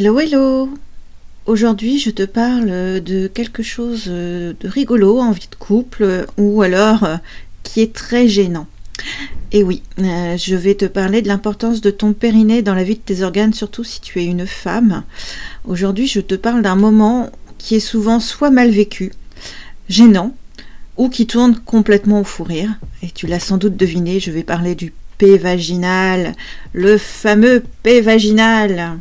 Hello, hello Aujourd'hui, je te parle de quelque chose de rigolo en vie de couple ou alors euh, qui est très gênant. Et oui, euh, je vais te parler de l'importance de ton périnée dans la vie de tes organes, surtout si tu es une femme. Aujourd'hui, je te parle d'un moment qui est souvent soit mal vécu, gênant, ou qui tourne complètement au fou rire. Et tu l'as sans doute deviné, je vais parler du P vaginal, le fameux P vaginal.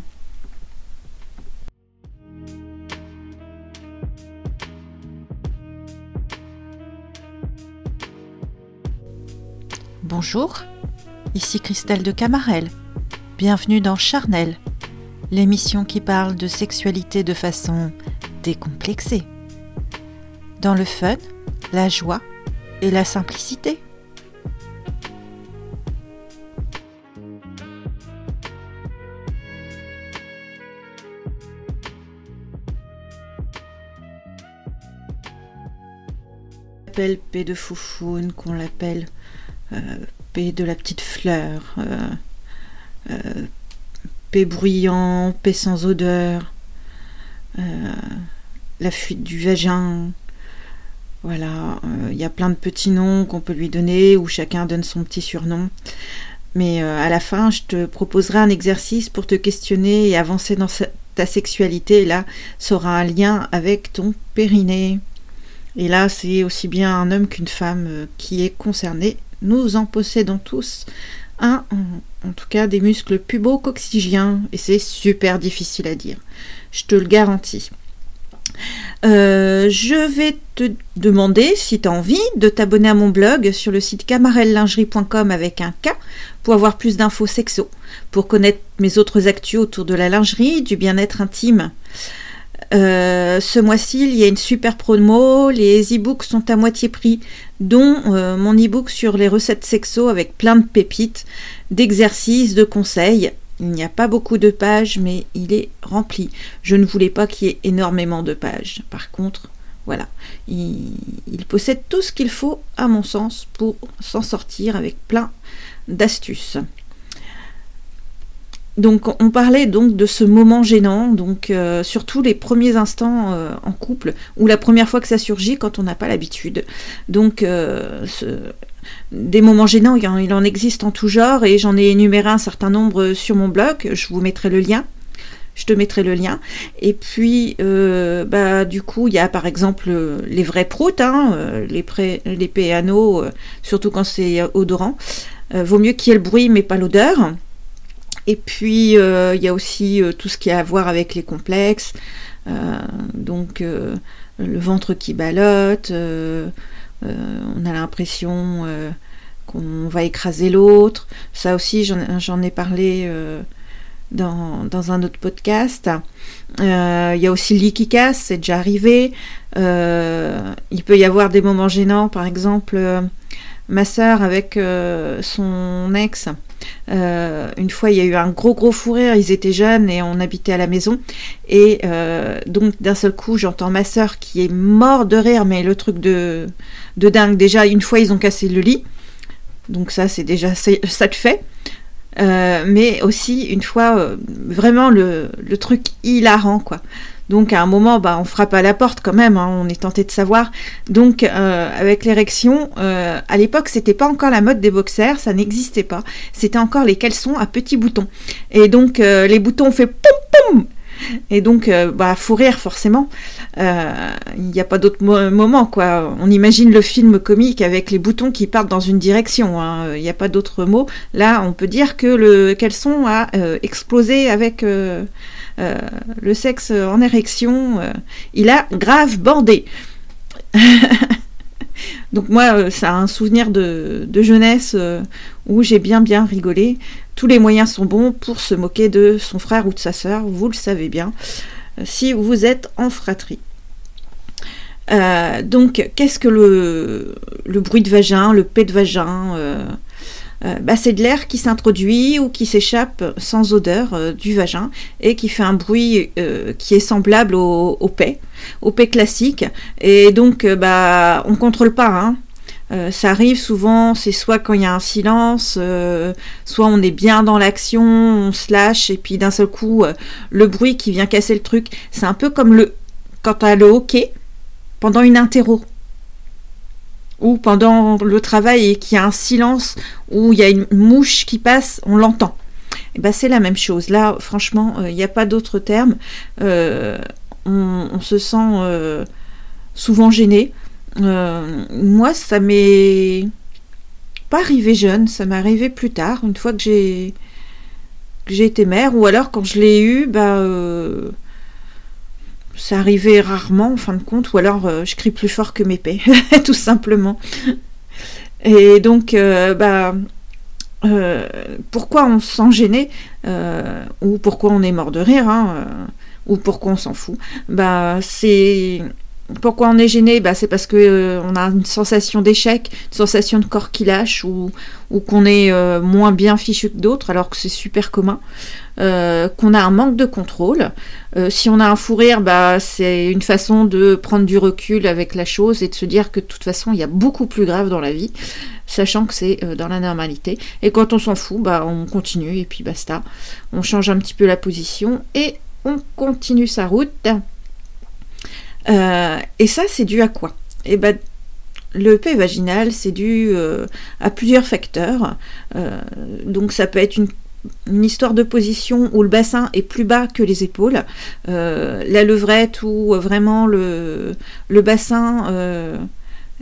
Bonjour, ici Christelle de Camarel. Bienvenue dans Charnel, l'émission qui parle de sexualité de façon décomplexée. Dans le fun, la joie et la simplicité. de Foufoune, qu'on l'appelle paix de la petite fleur, euh, euh, paix bruyant, paix sans odeur, la fuite du vagin. Voilà, il y a plein de petits noms qu'on peut lui donner, où chacun donne son petit surnom. Mais à la fin, je te proposerai un exercice pour te questionner et avancer dans ta sexualité. Et là, ça aura un lien avec ton périnée. Et là, c'est aussi bien un homme qu'une femme qui est concerné nous en possédons tous un, en, tout cas des muscles pubo-coccygiens, et c'est super difficile à dire. Je te le garantis. Euh, je vais te demander, si tu as envie, de t'abonner à mon blog sur le site camarellingerie.com avec un K pour avoir plus d'infos sexo, pour connaître mes autres actus autour de la lingerie, du bien-être intime. Euh, ce mois-ci, il y a une super promo. Les e-books sont à moitié prix, dont euh, mon e-book sur les recettes sexo avec plein de pépites, d'exercices, de conseils. Il n'y a pas beaucoup de pages, mais il est rempli. Je ne voulais pas qu'il y ait énormément de pages. Par contre, voilà, il, il possède tout ce qu'il faut, à mon sens, pour s'en sortir avec plein d'astuces. Donc on parlait donc de ce moment gênant, donc euh, surtout les premiers instants euh, en couple ou la première fois que ça surgit quand on n'a pas l'habitude. Donc euh, des moments gênants, il en, existe en tout genre et j'en ai énuméré un certain nombre sur mon blog. Je vous mettrai le lien. Je te mettrai le lien. Et puis, bah, du coup, il y a par exemple les vrais proutes, hein, les, pré, les péanos, surtout quand c'est odorant. vaut mieux qu'il y ait le bruit mais pas l'odeur. Et puis, euh, il y a aussi euh, tout ce qui a à voir avec les complexes. Euh, donc, le ventre qui ballotte. on a l'impression qu'on va écraser l'autre. Ça aussi, j'en ai parlé dans, un autre podcast. Il y a aussi le lit qui casse, c'est déjà arrivé. il peut y avoir des moments gênants, par exemple, ma soeur avec son ex euh, une fois, il y a eu un gros gros fou rire. Ils étaient jeunes et on habitait à la maison. Et euh, donc, d'un seul coup, j'entends ma soeur qui est morte de rire, mais le truc de, de dingue. Déjà, une fois, ils ont cassé le lit. Donc ça, c'est déjà ça te fait. Euh, mais aussi une fois vraiment le, le, truc hilarant quoi. Donc à un moment, bah, on frappe à la porte quand même, hein, on est tenté de savoir. Donc euh, avec l'érection, euh, à l'époque, c'était pas encore la mode des boxers, ça n'existait pas. C'était encore les caleçons à petits boutons. Et donc euh, les boutons ont fait poum poum et donc, bah, faut rire forcément. Il n'y a pas d'autre moment, quoi. On imagine le film comique avec les boutons qui partent dans une direction. Hein. Il n'y a pas d'autre mot. Là, on peut dire que le caleçon a explosé avec le sexe en érection, euh, il a grave bandé. Donc moi, euh, un souvenir de, jeunesse où j'ai bien bien rigolé. Tous les moyens sont bons pour se moquer de son frère ou de sa sœur, vous le savez bien, si vous êtes en fratrie. donc, qu'est-ce que le, bruit de vagin, le pet de vagin euh, bah, c'est de l'air qui s'introduit ou qui s'échappe sans odeur euh, du vagin et qui fait un bruit euh, qui est semblable au, au paix, au paix classique. Et donc, bah, on contrôle pas. Hein. ça arrive souvent, c'est soit quand il y a un silence, soit on est bien dans l'action, on se lâche, et puis d'un seul coup, le bruit qui vient casser le truc. C'est un peu comme le quand tu as le hockey pendant une interro ou pendant le travail et qu'il y a un silence, où il y a une mouche qui passe, on l'entend. Et eh ben c'est la même chose. Là, franchement, il n'y a pas d'autre terme. on, se sent souvent gêné. Euh, moi, ça m'est pas arrivé jeune, ça m'est arrivé plus tard, une fois que j'ai j'ai été mère, ou alors quand je l'ai eu, bah euh, ça arrivait rarement en fin de compte, ou alors euh, je crie plus fort que mes paix, tout simplement. Et donc, bah pourquoi on se sent ou pourquoi on est mort de rire, hein, ou pourquoi on s'en fout, bah c'est pourquoi on est gêné bah, C'est parce qu'on euh, a une sensation d'échec, une sensation de corps qui lâche ou, ou qu'on est euh, moins bien fichu que d'autres, alors que c'est super commun. Euh, qu'on a un manque de contrôle. si on a un fou rire, bah, c'est une façon de prendre du recul avec la chose et de se dire que de toute façon, il y a beaucoup plus grave dans la vie, sachant que c'est dans la normalité. Et quand on s'en fout, bah, on continue et puis basta. On change un petit peu la position et on continue sa route. Euh, et ça, c'est dû à quoi? Eh ben, le P vaginal, c'est dû euh, à plusieurs facteurs. Euh, donc ça peut être une, histoire de position où le bassin est plus bas que les épaules, la levrette où vraiment le, bassin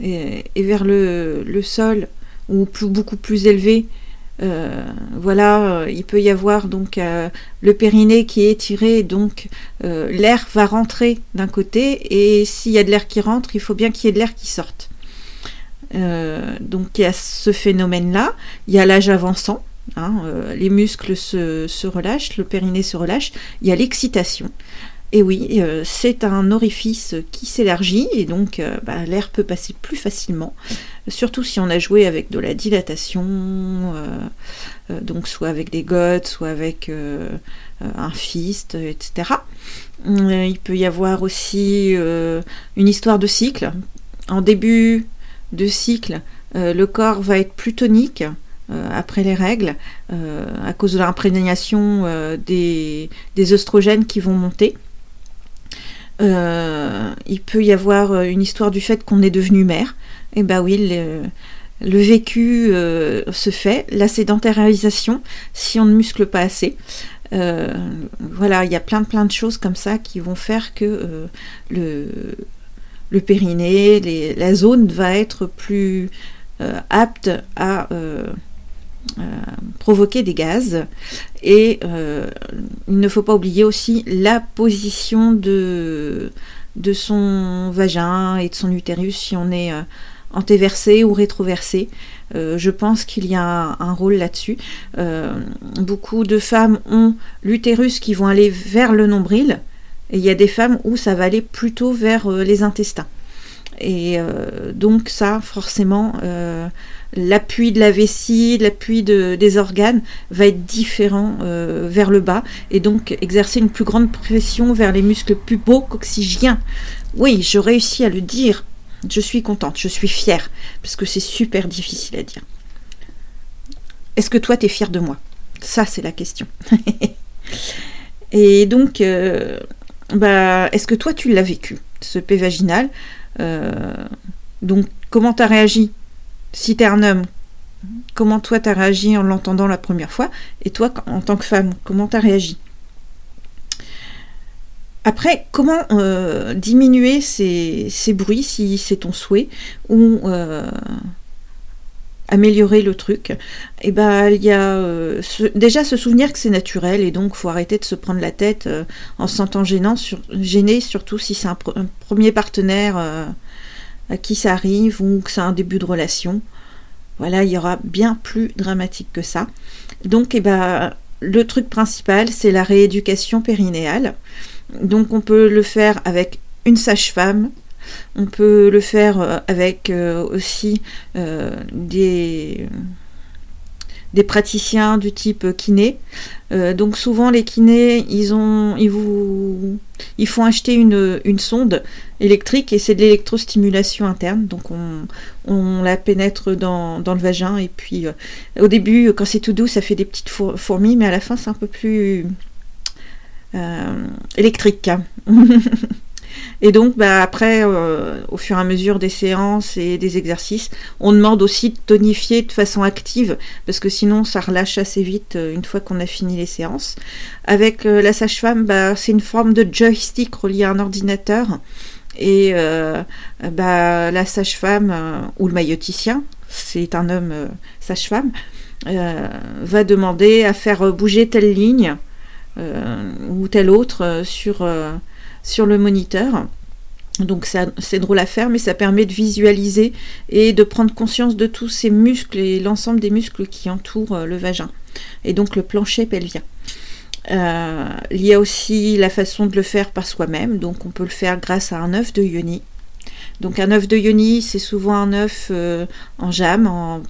est, vers le, sol ou beaucoup plus élevé euh, voilà, euh, il peut y avoir donc euh, le périnée qui est tiré, donc l'air va rentrer d'un côté, et s'il y a de l'air qui rentre, il faut bien qu'il y ait de l'air qui sorte. donc il y a ce phénomène-là, il y a l'âge avançant, hein, les muscles se, se, relâchent, le périnée se relâche, il y a l'excitation. Et oui, c'est un orifice qui s'élargit et donc bah, l'air peut passer plus facilement surtout si on a joué avec de la dilatation, euh, euh, donc soit avec des gouttes, soit avec euh, un fist, etc. Il peut y avoir aussi une histoire de cycle. En début de cycle, le corps va être plus tonique. après les règles, à cause de l'imprégnation des, des qui vont monter. Il peut y avoir une histoire du fait qu'on est devenu mère. Eh bien oui, le, vécu euh, se fait, la sédentarisation, si on ne muscle pas assez. Euh, voilà, il y a plein, plein de choses comme ça qui vont faire que euh, le, le périnée, la zone va être plus apte à provoquer des gaz. Et il ne faut pas oublier aussi la position de, de son vagin et de son utérus si on est antéversé ou rétroversé. Euh, je pense qu'il y a un, rôle là-dessus. Euh, beaucoup de femmes ont l'utérus qui vont aller vers le nombril, et il y a des femmes où ça va aller plutôt vers euh, les intestins. Et donc ça, forcément, l'appui de la vessie, l'appui des organes va être différent vers le bas, et donc exercer une plus grande pression vers les muscles pubo-coxygiens. Oui, je réussis à le dire je suis contente, je suis fière, parce que c'est super difficile à dire. Est-ce que toi, tu es fière de moi? Ça, c'est la question. Et donc, euh, bah, est-ce que toi, tu l'as vécu, ce P vaginal? Euh, Donc, comment tu as réagi? Si tu es un homme, comment toi, tu as réagi en l'entendant la première fois Et toi, en tant que femme, comment tu as réagi? Après, comment euh, diminuer ces, bruits si c'est ton souhait ou euh, améliorer le truc? Eh ben, il y a euh, déjà se souvenir que c'est naturel et donc faut arrêter de se prendre la tête en se sentant gêné, surtout si c'est un, premier partenaire à qui ça arrive ou que c'est un début de relation. Voilà, il y aura bien plus dramatique que ça. Donc, eh ben, le truc principal, c'est la rééducation périnéale. Donc on peut le faire avec une sage-femme, on peut le faire euh, avec euh, aussi euh, des, des praticiens du type kiné. donc souvent les kinés, ils ont, ils vous, faut acheter une, sonde électrique et c'est de l'électrostimulation interne. Donc on, la pénètre dans, le vagin et puis euh, au début, quand c'est tout doux, ça fait des petites fourmis, mais à la fin, c'est un peu plus euh, électrique. Et donc, bah, après, euh, au fur et à mesure des séances et des exercices, on demande aussi de tonifier de façon active, parce que sinon, ça relâche assez vite euh, une fois qu'on a fini les séances. Avec euh, la sage-femme, bah, c'est une forme de joystick relié à un ordinateur. Et bah, la sage-femme ou le mailloticien, c'est un homme sage-femme, va demander à faire bouger telle ligne ou telle autre sur sur le moniteur. Donc c'est drôle à faire, mais ça permet de visualiser et de prendre conscience de tous ces muscles et l'ensemble des muscles qui entourent euh, le vagin. Et donc le plancher pelvien. Euh, il y a aussi la façon de le faire par soi-même. Donc on peut le faire grâce à un œuf de yoni. Donc un œuf de yoni, c'est souvent un œuf euh, en jam,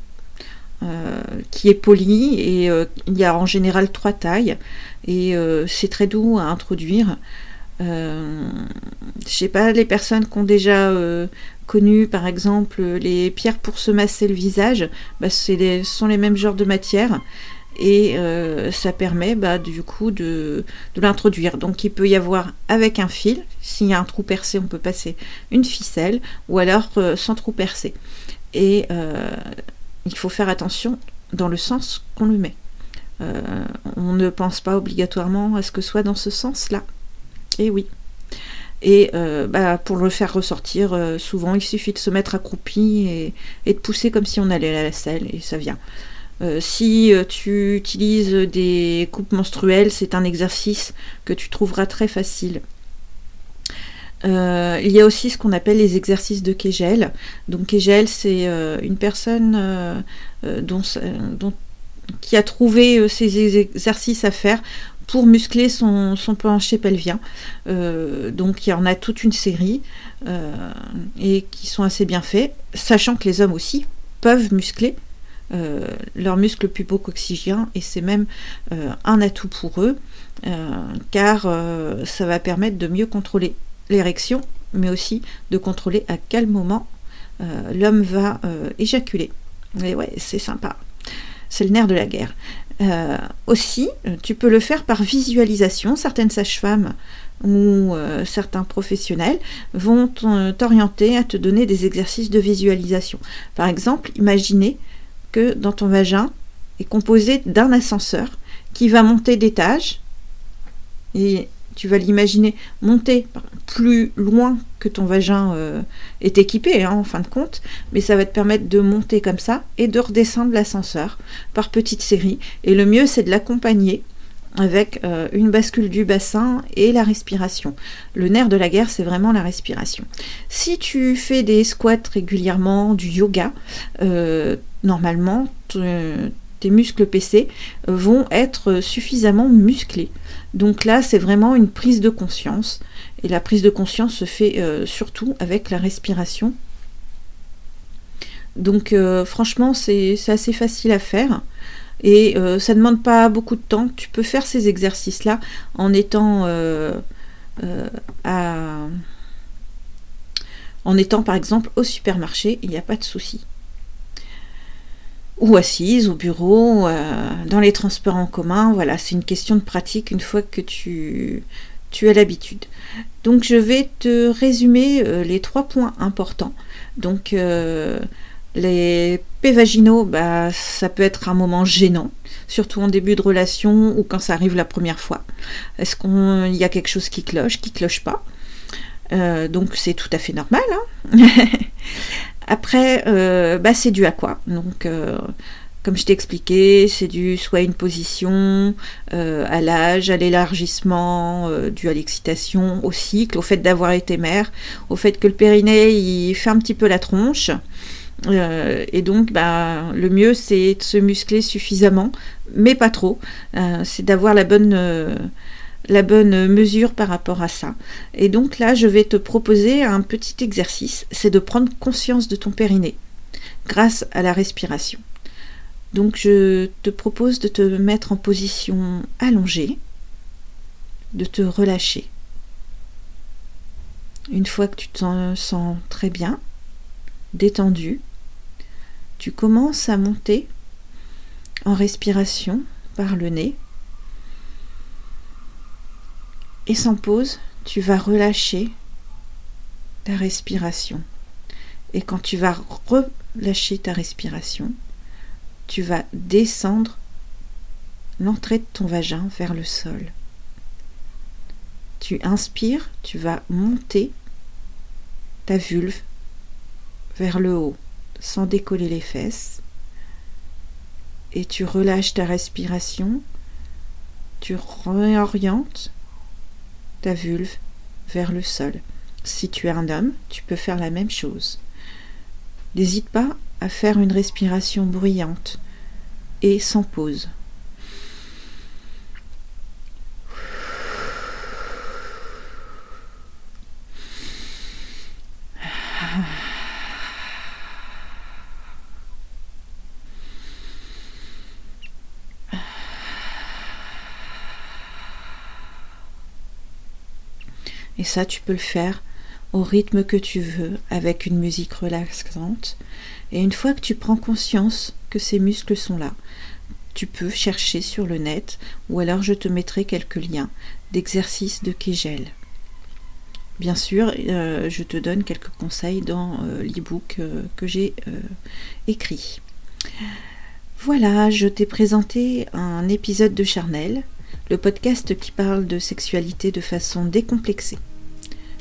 qui est poli et il y a en général trois tailles et c'est très doux à introduire. Euh, je sais pas, les personnes qui ont déjà euh, connu par exemple les pierres pour se masser le visage, bah, ce sont les mêmes genres de matières et euh, ça permet bah, du coup de, l'introduire. Donc il peut y avoir avec un fil, s'il y a un trou percé, on peut passer une ficelle ou alors sans trou percé. Et il faut faire attention dans le sens qu'on le met. on ne pense pas obligatoirement à ce que ce soit dans ce sens-là. Et oui. Et euh, bah, pour le faire ressortir, euh, souvent il suffit de se mettre accroupi et, de pousser comme si on allait à la selle et ça vient. Euh, si tu utilises des coupes menstruelles, c'est un exercice que tu trouveras très facile. il y a aussi ce qu'on appelle les exercices de Kegel. Donc Kegel, c'est une personne dont, qui a trouvé ces exercices à faire pour muscler son, plancher pelvien. Euh, donc il y en a toute une série euh, et qui sont assez bien faits, sachant que les hommes aussi peuvent muscler euh, leurs muscles pubocoxygiens et c'est même un atout pour eux car ça va permettre de mieux contrôler l'érection mais aussi de contrôler à quel moment l'homme va éjaculer. Et ouais, c'est sympa. C'est le nerf de la guerre. Euh, aussi, tu peux le faire par visualisation. Certaines sages-femmes ou euh, certains professionnels vont t'orienter à te donner des exercices de visualisation. Par exemple, imaginez que dans ton vagin est composé d'un ascenseur qui va monter d'étage et tu vas l'imaginer monter plus loin que ton vagin euh, est équipé, hein, en fin de compte, mais ça va te permettre de monter comme ça et de redescendre l'ascenseur par petites séries. Et le mieux, c'est de l'accompagner avec euh, une bascule du bassin et la respiration. Le nerf de la guerre, c'est vraiment la respiration. Si tu fais des squats régulièrement, du yoga, euh, normalement, muscles PC vont être suffisamment musclés. Donc là, c'est vraiment une prise de conscience. Et la prise de conscience se fait euh, surtout avec la respiration. Donc euh, franchement, c'est assez facile à faire. Et euh, ça ne demande pas beaucoup de temps. Tu peux faire ces exercices-là en étant en étant par exemple au supermarché, il n'y a pas de souci ou assise au bureau, euh, dans les transports en commun. Voilà, c'est une question de pratique une fois que tu, tu as l'habitude. Donc je vais te résumer euh, les trois points importants. Donc euh, les pévaginaux, bah, ça peut être un moment gênant, surtout en début de relation ou quand ça arrive la première fois. Est-ce qu'il y a quelque chose qui cloche, qui cloche pas? Donc c'est tout à fait normal. Hein Après, euh, bah, c'est dû à quoi? Donc, euh, comme je t'ai expliqué, c'est dû soit à une position, euh, à l'âge, à l'élargissement, dû à l'excitation, au cycle, au fait d'avoir été mère, au fait que le périnée il fait un petit peu la tronche. et donc, bah, le mieux, c'est de se muscler suffisamment, mais pas trop. c'est d'avoir la bonne la bonne mesure par rapport à ça. Et donc là, je vais te proposer un petit exercice, c'est de prendre conscience de ton périnée grâce à la respiration. Donc je te propose de te mettre en position allongée, de te relâcher. Une fois que tu te sens très bien, détendu, tu commences à monter en respiration par le nez. Et sans pause, tu vas relâcher ta respiration. Et quand tu vas relâcher ta respiration, tu vas descendre l'entrée de ton vagin vers le sol. Tu inspires, tu vas monter ta vulve vers le haut sans décoller les fesses. Et tu relâches ta respiration, tu réorientes vulve vers le sol. Si tu es un homme, tu peux faire la même chose. N'hésite pas à faire une respiration bruyante et sans pause. Et ça, tu peux le faire au rythme que tu veux, avec une musique relaxante. Et une fois que tu prends conscience que ces muscles sont là, tu peux chercher sur le net, ou alors je te mettrai quelques liens d'exercices de Kegel. Bien sûr, euh, je te donne quelques conseils dans euh, l'e-book euh, que j'ai écrit. Voilà, je t'ai présenté un épisode de Charnel, le podcast qui parle de sexualité de façon décomplexée.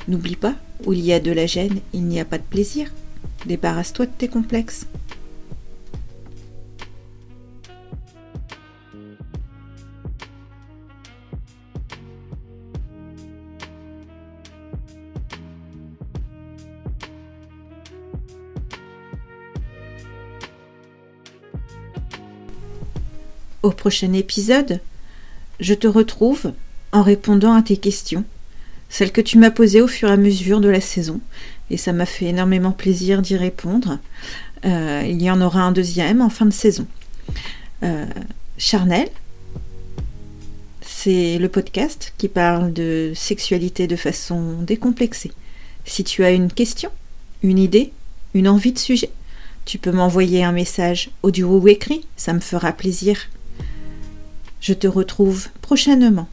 N'oublie pas, où il y a de la gêne, il n'y a pas de plaisir. Débarrasse-toi de tes complexes. Au prochain épisode, je te retrouve en répondant à tes questions celle que tu m'as posée au fur et à mesure de la saison. Et ça m'a fait énormément plaisir d'y répondre. Euh, il y en aura un deuxième en fin de saison. Euh, Charnel, c'est le podcast qui parle de sexualité de façon décomplexée. Si tu as une question, une idée, une envie de sujet, tu peux m'envoyer un message audio ou écrit, ça me fera plaisir. Je te retrouve prochainement